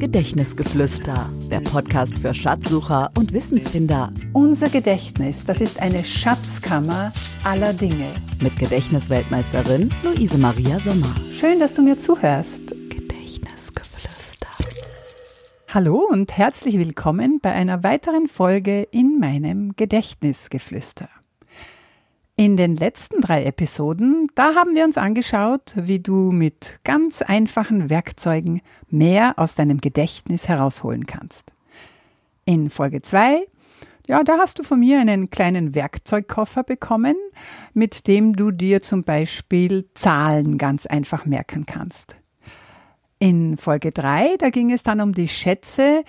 Gedächtnisgeflüster, der Podcast für Schatzsucher und Wissensfinder. Unser Gedächtnis, das ist eine Schatzkammer aller Dinge. Mit Gedächtnisweltmeisterin Luise Maria Sommer. Schön, dass du mir zuhörst. Gedächtnisgeflüster. Hallo und herzlich willkommen bei einer weiteren Folge in meinem Gedächtnisgeflüster. In den letzten drei Episoden, da haben wir uns angeschaut, wie du mit ganz einfachen Werkzeugen mehr aus deinem Gedächtnis herausholen kannst. In Folge zwei, ja, da hast du von mir einen kleinen Werkzeugkoffer bekommen, mit dem du dir zum Beispiel Zahlen ganz einfach merken kannst. In Folge drei, da ging es dann um die Schätze,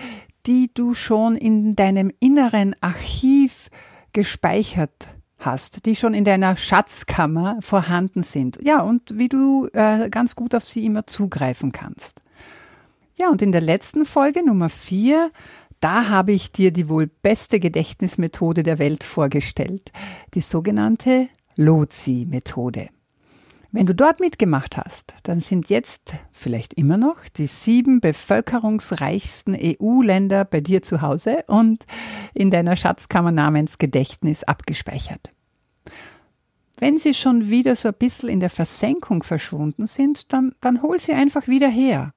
die du schon in deinem inneren Archiv gespeichert hast, die schon in deiner Schatzkammer vorhanden sind. Ja, und wie du äh, ganz gut auf sie immer zugreifen kannst. Ja, und in der letzten Folge Nummer vier, da habe ich dir die wohl beste Gedächtnismethode der Welt vorgestellt, die sogenannte Lozi-Methode. Wenn du dort mitgemacht hast, dann sind jetzt vielleicht immer noch die sieben bevölkerungsreichsten EU-Länder bei dir zu Hause und in deiner Schatzkammer namens Gedächtnis abgespeichert. Wenn sie schon wieder so ein bisschen in der Versenkung verschwunden sind, dann, dann hol sie einfach wieder her.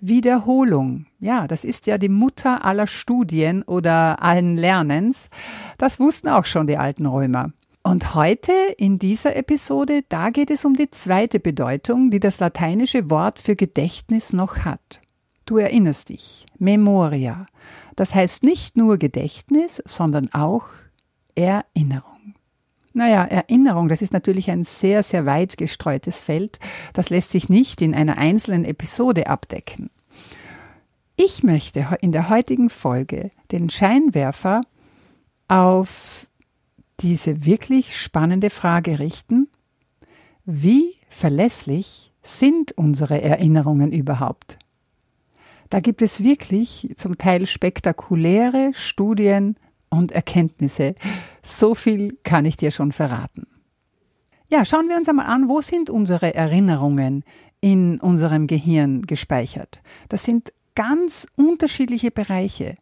Wiederholung. Ja, das ist ja die Mutter aller Studien oder allen Lernens. Das wussten auch schon die alten Römer. Und heute in dieser Episode, da geht es um die zweite Bedeutung, die das lateinische Wort für Gedächtnis noch hat. Du erinnerst dich, Memoria. Das heißt nicht nur Gedächtnis, sondern auch Erinnerung. Naja, Erinnerung, das ist natürlich ein sehr, sehr weit gestreutes Feld. Das lässt sich nicht in einer einzelnen Episode abdecken. Ich möchte in der heutigen Folge den Scheinwerfer auf diese wirklich spannende Frage richten, wie verlässlich sind unsere Erinnerungen überhaupt? Da gibt es wirklich zum Teil spektakuläre Studien und Erkenntnisse. So viel kann ich dir schon verraten. Ja, schauen wir uns einmal an, wo sind unsere Erinnerungen in unserem Gehirn gespeichert? Das sind ganz unterschiedliche Bereiche.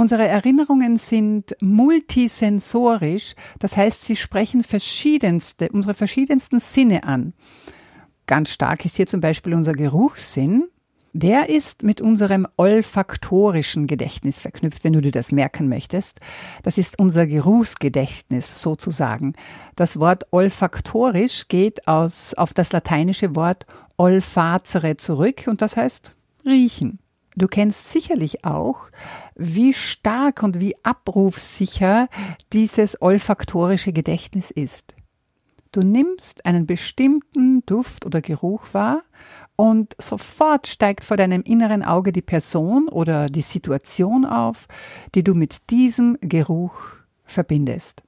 Unsere Erinnerungen sind multisensorisch, das heißt, sie sprechen verschiedenste, unsere verschiedensten Sinne an. Ganz stark ist hier zum Beispiel unser Geruchssinn. Der ist mit unserem olfaktorischen Gedächtnis verknüpft, wenn du dir das merken möchtest. Das ist unser Geruchsgedächtnis sozusagen. Das Wort olfaktorisch geht aus, auf das lateinische Wort olfazere zurück und das heißt riechen. Du kennst sicherlich auch, wie stark und wie abrufsicher dieses olfaktorische Gedächtnis ist. Du nimmst einen bestimmten Duft oder Geruch wahr und sofort steigt vor deinem inneren Auge die Person oder die Situation auf, die du mit diesem Geruch verbindest.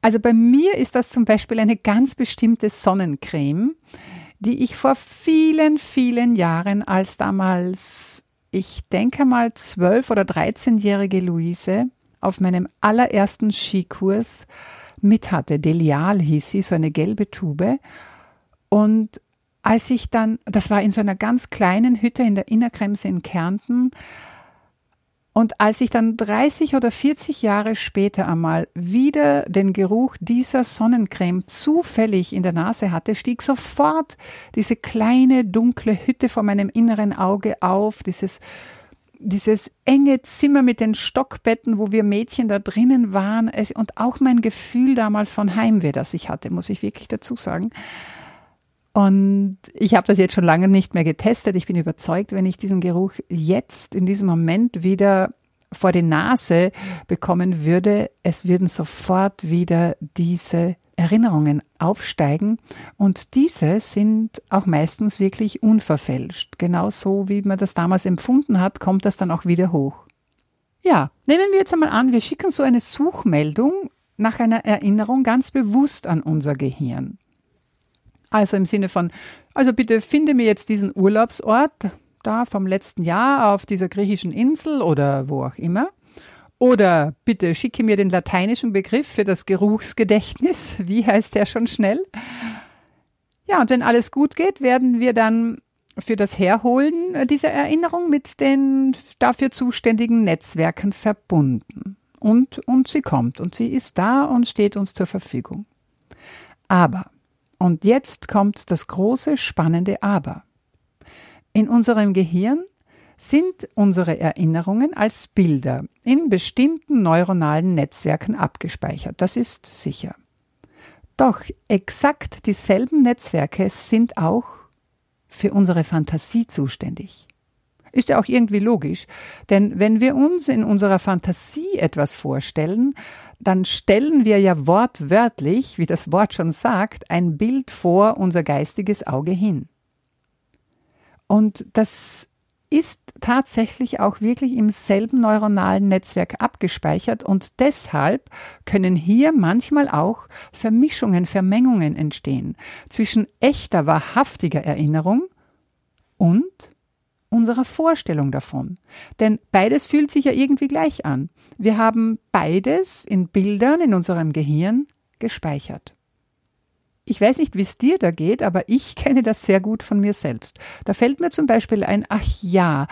Also bei mir ist das zum Beispiel eine ganz bestimmte Sonnencreme, die ich vor vielen, vielen Jahren als damals ich denke mal, zwölf- oder dreizehnjährige Luise auf meinem allerersten Skikurs mit hatte. Delial hieß sie, so eine gelbe Tube. Und als ich dann, das war in so einer ganz kleinen Hütte in der Innerkremse in Kärnten, und als ich dann 30 oder 40 Jahre später einmal wieder den Geruch dieser Sonnencreme zufällig in der Nase hatte, stieg sofort diese kleine dunkle Hütte vor meinem inneren Auge auf, dieses dieses enge Zimmer mit den Stockbetten, wo wir Mädchen da drinnen waren, und auch mein Gefühl damals von Heimweh, das ich hatte, muss ich wirklich dazu sagen. Und ich habe das jetzt schon lange nicht mehr getestet. Ich bin überzeugt, wenn ich diesen Geruch jetzt in diesem Moment wieder vor die Nase bekommen würde, es würden sofort wieder diese Erinnerungen aufsteigen und diese sind auch meistens wirklich unverfälscht. Genauso wie man das damals empfunden hat, kommt das dann auch wieder hoch. Ja, nehmen wir jetzt einmal an, wir schicken so eine Suchmeldung nach einer Erinnerung ganz bewusst an unser Gehirn. Also im Sinne von, also bitte finde mir jetzt diesen Urlaubsort da vom letzten Jahr auf dieser griechischen Insel oder wo auch immer. Oder bitte schicke mir den lateinischen Begriff für das Geruchsgedächtnis. Wie heißt der schon schnell? Ja, und wenn alles gut geht, werden wir dann für das Herholen dieser Erinnerung mit den dafür zuständigen Netzwerken verbunden. Und, und sie kommt und sie ist da und steht uns zur Verfügung. Aber, und jetzt kommt das große, spannende Aber. In unserem Gehirn sind unsere Erinnerungen als Bilder in bestimmten neuronalen Netzwerken abgespeichert. Das ist sicher. Doch exakt dieselben Netzwerke sind auch für unsere Fantasie zuständig. Ist ja auch irgendwie logisch, denn wenn wir uns in unserer Fantasie etwas vorstellen, dann stellen wir ja wortwörtlich, wie das Wort schon sagt, ein Bild vor unser geistiges Auge hin. Und das ist tatsächlich auch wirklich im selben neuronalen Netzwerk abgespeichert und deshalb können hier manchmal auch Vermischungen, Vermengungen entstehen zwischen echter, wahrhaftiger Erinnerung und unserer Vorstellung davon. Denn beides fühlt sich ja irgendwie gleich an. Wir haben beides in Bildern in unserem Gehirn gespeichert. Ich weiß nicht, wie es dir da geht, aber ich kenne das sehr gut von mir selbst. Da fällt mir zum Beispiel ein, ach ja,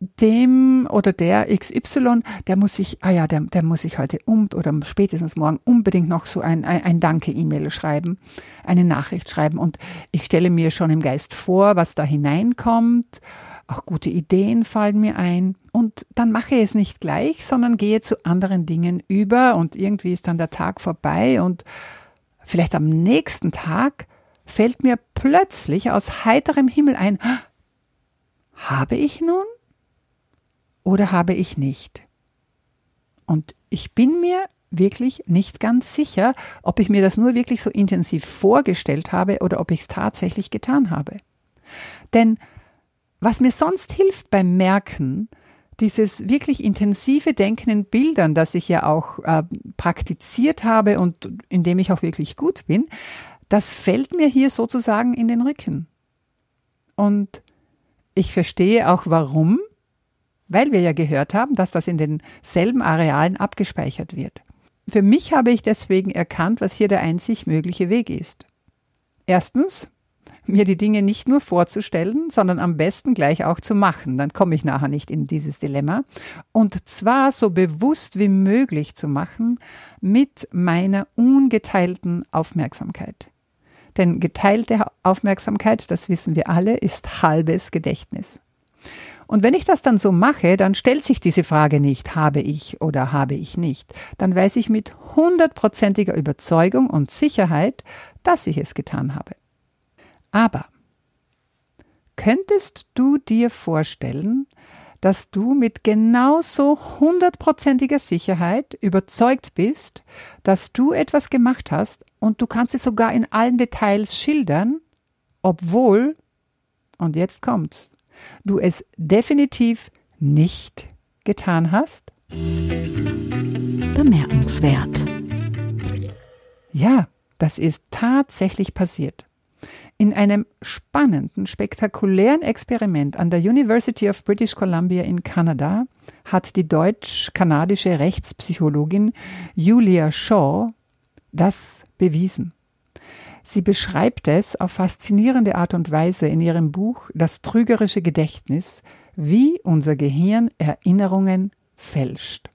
dem oder der XY, der muss sich, ah ja, der, der muss sich heute um oder spätestens morgen unbedingt noch so ein, ein, ein Danke-E-Mail schreiben, eine Nachricht schreiben. Und ich stelle mir schon im Geist vor, was da hineinkommt. Auch gute Ideen fallen mir ein. Und dann mache ich es nicht gleich, sondern gehe zu anderen Dingen über und irgendwie ist dann der Tag vorbei und vielleicht am nächsten Tag fällt mir plötzlich aus heiterem Himmel ein, habe ich nun oder habe ich nicht? Und ich bin mir wirklich nicht ganz sicher, ob ich mir das nur wirklich so intensiv vorgestellt habe oder ob ich es tatsächlich getan habe. Denn was mir sonst hilft beim Merken, dieses wirklich intensive Denken in Bildern, das ich ja auch äh, praktiziert habe und in dem ich auch wirklich gut bin, das fällt mir hier sozusagen in den Rücken. Und ich verstehe auch warum, weil wir ja gehört haben, dass das in denselben Arealen abgespeichert wird. Für mich habe ich deswegen erkannt, was hier der einzig mögliche Weg ist. Erstens, mir die Dinge nicht nur vorzustellen, sondern am besten gleich auch zu machen. Dann komme ich nachher nicht in dieses Dilemma. Und zwar so bewusst wie möglich zu machen mit meiner ungeteilten Aufmerksamkeit. Denn geteilte Aufmerksamkeit, das wissen wir alle, ist halbes Gedächtnis. Und wenn ich das dann so mache, dann stellt sich diese Frage nicht, habe ich oder habe ich nicht. Dann weiß ich mit hundertprozentiger Überzeugung und Sicherheit, dass ich es getan habe. Aber könntest du dir vorstellen, dass du mit genauso hundertprozentiger Sicherheit überzeugt bist, dass du etwas gemacht hast und du kannst es sogar in allen Details schildern, obwohl, und jetzt kommt's, du es definitiv nicht getan hast? Bemerkenswert. Ja, das ist tatsächlich passiert. In einem spannenden, spektakulären Experiment an der University of British Columbia in Kanada hat die deutsch-kanadische Rechtspsychologin Julia Shaw das bewiesen. Sie beschreibt es auf faszinierende Art und Weise in ihrem Buch Das trügerische Gedächtnis, wie unser Gehirn Erinnerungen fälscht.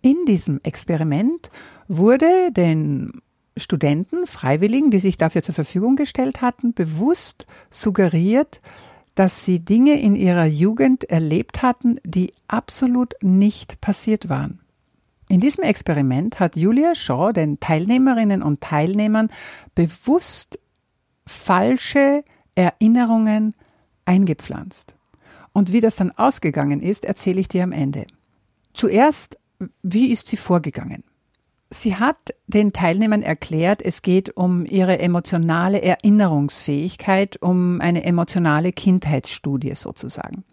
In diesem Experiment wurde den Studenten, Freiwilligen, die sich dafür zur Verfügung gestellt hatten, bewusst suggeriert, dass sie Dinge in ihrer Jugend erlebt hatten, die absolut nicht passiert waren. In diesem Experiment hat Julia Shaw den Teilnehmerinnen und Teilnehmern bewusst falsche Erinnerungen eingepflanzt. Und wie das dann ausgegangen ist, erzähle ich dir am Ende. Zuerst, wie ist sie vorgegangen? Sie hat den Teilnehmern erklärt, es geht um ihre emotionale Erinnerungsfähigkeit, um eine emotionale Kindheitsstudie sozusagen.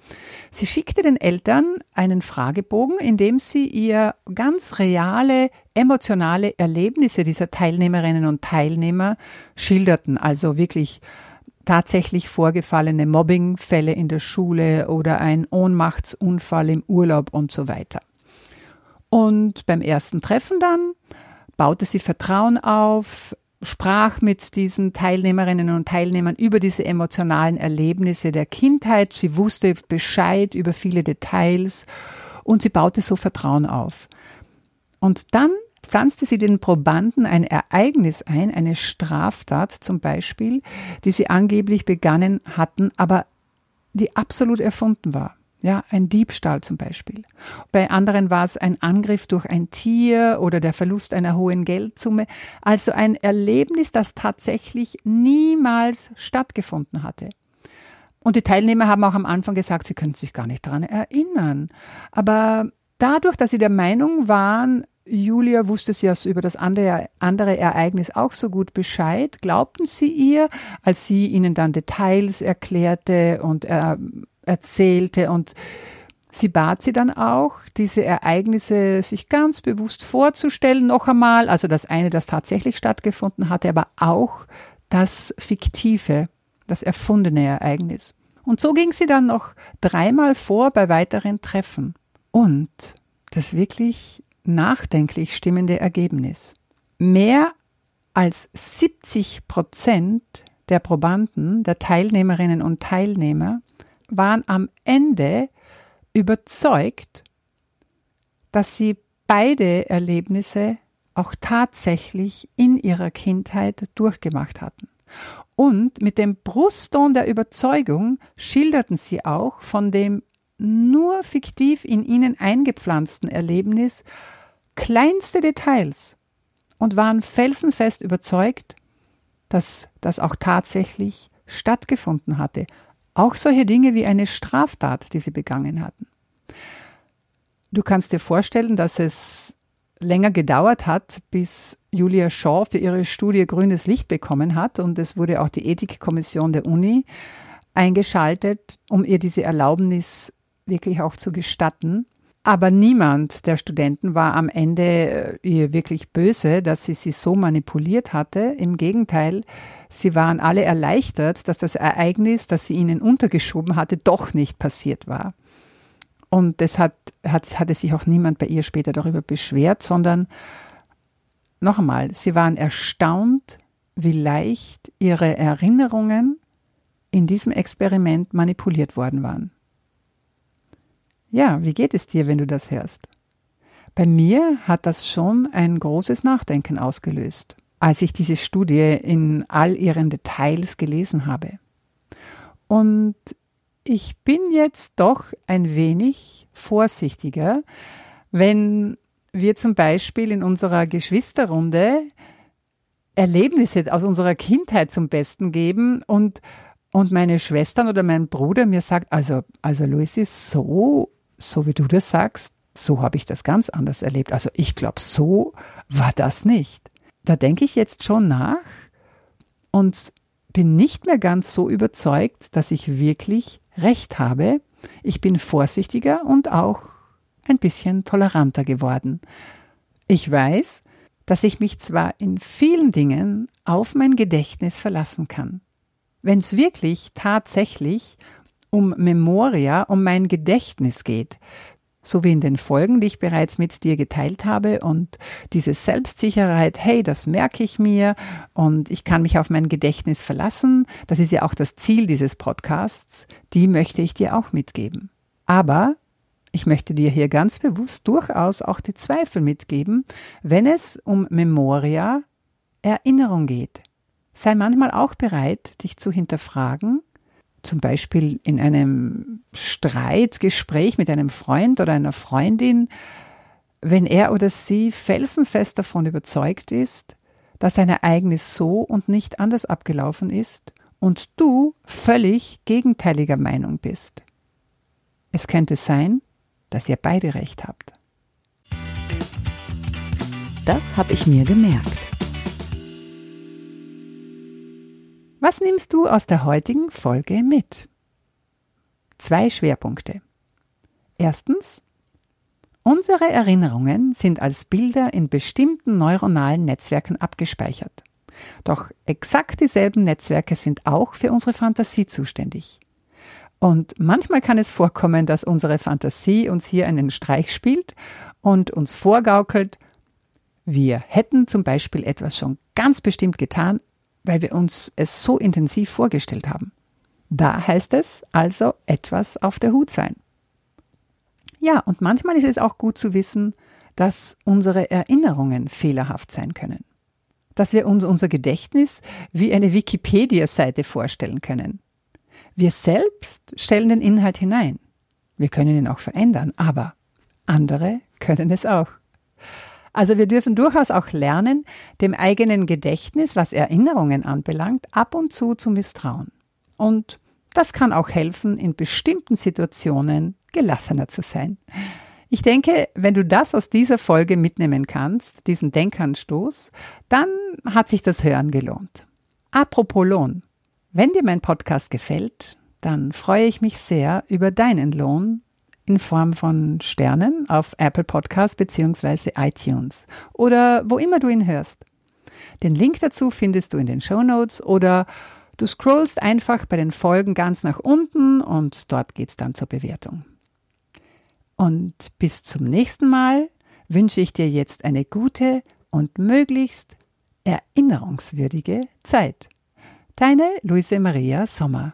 Sie schickte den Eltern einen Fragebogen, in dem sie ihr ganz reale emotionale Erlebnisse dieser Teilnehmerinnen und Teilnehmer schilderten, also wirklich tatsächlich vorgefallene Mobbingfälle in der Schule oder ein Ohnmachtsunfall im Urlaub und so weiter. Und beim ersten Treffen dann baute sie Vertrauen auf, sprach mit diesen Teilnehmerinnen und Teilnehmern über diese emotionalen Erlebnisse der Kindheit. Sie wusste Bescheid über viele Details und sie baute so Vertrauen auf. Und dann pflanzte sie den Probanden ein Ereignis ein, eine Straftat zum Beispiel, die sie angeblich begangen hatten, aber die absolut erfunden war. Ja, ein Diebstahl zum Beispiel. Bei anderen war es ein Angriff durch ein Tier oder der Verlust einer hohen Geldsumme. Also ein Erlebnis, das tatsächlich niemals stattgefunden hatte. Und die Teilnehmer haben auch am Anfang gesagt, sie können sich gar nicht daran erinnern. Aber dadurch, dass sie der Meinung waren, Julia wusste sie ja über das andere, andere Ereignis auch so gut Bescheid, glaubten sie ihr, als sie ihnen dann Details erklärte und äh, erzählte und Sie bat sie dann auch, diese Ereignisse sich ganz bewusst vorzustellen, noch einmal, also das eine, das tatsächlich stattgefunden hatte, aber auch das fiktive, das erfundene Ereignis. Und so ging sie dann noch dreimal vor bei weiteren Treffen. Und das wirklich nachdenklich stimmende Ergebnis. Mehr als 70 Prozent der Probanden, der Teilnehmerinnen und Teilnehmer waren am Ende überzeugt, dass sie beide Erlebnisse auch tatsächlich in ihrer Kindheit durchgemacht hatten. Und mit dem Brustton der Überzeugung schilderten sie auch von dem nur fiktiv in ihnen eingepflanzten Erlebnis kleinste Details und waren felsenfest überzeugt, dass das auch tatsächlich stattgefunden hatte, auch solche Dinge wie eine Straftat, die sie begangen hatten. Du kannst dir vorstellen, dass es länger gedauert hat, bis Julia Shaw für ihre Studie grünes Licht bekommen hat und es wurde auch die Ethikkommission der Uni eingeschaltet, um ihr diese Erlaubnis wirklich auch zu gestatten. Aber niemand der Studenten war am Ende äh, ihr wirklich böse, dass sie sie so manipuliert hatte. Im Gegenteil, sie waren alle erleichtert, dass das Ereignis, das sie ihnen untergeschoben hatte, doch nicht passiert war. Und das hat, hat, hatte sich auch niemand bei ihr später darüber beschwert, sondern noch einmal, sie waren erstaunt, wie leicht ihre Erinnerungen in diesem Experiment manipuliert worden waren. Ja, wie geht es dir, wenn du das hörst? Bei mir hat das schon ein großes Nachdenken ausgelöst, als ich diese Studie in all ihren Details gelesen habe. Und ich bin jetzt doch ein wenig vorsichtiger, wenn wir zum Beispiel in unserer Geschwisterrunde Erlebnisse aus unserer Kindheit zum Besten geben und, und meine Schwestern oder mein Bruder mir sagt, also, also Luis so so wie du das sagst, so habe ich das ganz anders erlebt. Also ich glaube, so war das nicht. Da denke ich jetzt schon nach und bin nicht mehr ganz so überzeugt, dass ich wirklich recht habe. Ich bin vorsichtiger und auch ein bisschen toleranter geworden. Ich weiß, dass ich mich zwar in vielen Dingen auf mein Gedächtnis verlassen kann. Wenn es wirklich tatsächlich um Memoria, um mein Gedächtnis geht, so wie in den Folgen, die ich bereits mit dir geteilt habe und diese Selbstsicherheit, hey, das merke ich mir und ich kann mich auf mein Gedächtnis verlassen, das ist ja auch das Ziel dieses Podcasts, die möchte ich dir auch mitgeben. Aber ich möchte dir hier ganz bewusst durchaus auch die Zweifel mitgeben, wenn es um Memoria, Erinnerung geht. Sei manchmal auch bereit, dich zu hinterfragen, zum Beispiel in einem Streitgespräch mit einem Freund oder einer Freundin, wenn er oder sie felsenfest davon überzeugt ist, dass ein Ereignis so und nicht anders abgelaufen ist und du völlig gegenteiliger Meinung bist. Es könnte sein, dass ihr beide recht habt. Das habe ich mir gemerkt. Was nimmst du aus der heutigen Folge mit? Zwei Schwerpunkte. Erstens, unsere Erinnerungen sind als Bilder in bestimmten neuronalen Netzwerken abgespeichert. Doch exakt dieselben Netzwerke sind auch für unsere Fantasie zuständig. Und manchmal kann es vorkommen, dass unsere Fantasie uns hier einen Streich spielt und uns vorgaukelt, wir hätten zum Beispiel etwas schon ganz bestimmt getan, weil wir uns es so intensiv vorgestellt haben. Da heißt es also etwas auf der Hut sein. Ja, und manchmal ist es auch gut zu wissen, dass unsere Erinnerungen fehlerhaft sein können. Dass wir uns unser Gedächtnis wie eine Wikipedia-Seite vorstellen können. Wir selbst stellen den Inhalt hinein. Wir können ihn auch verändern, aber andere können es auch. Also wir dürfen durchaus auch lernen, dem eigenen Gedächtnis, was Erinnerungen anbelangt, ab und zu zu misstrauen. Und das kann auch helfen, in bestimmten Situationen gelassener zu sein. Ich denke, wenn du das aus dieser Folge mitnehmen kannst, diesen Denkanstoß, dann hat sich das Hören gelohnt. Apropos Lohn. Wenn dir mein Podcast gefällt, dann freue ich mich sehr über deinen Lohn in Form von Sternen auf Apple Podcasts bzw. iTunes oder wo immer du ihn hörst. Den Link dazu findest du in den Show Notes oder du scrollst einfach bei den Folgen ganz nach unten und dort geht's dann zur Bewertung. Und bis zum nächsten Mal wünsche ich dir jetzt eine gute und möglichst erinnerungswürdige Zeit. Deine Luise Maria Sommer.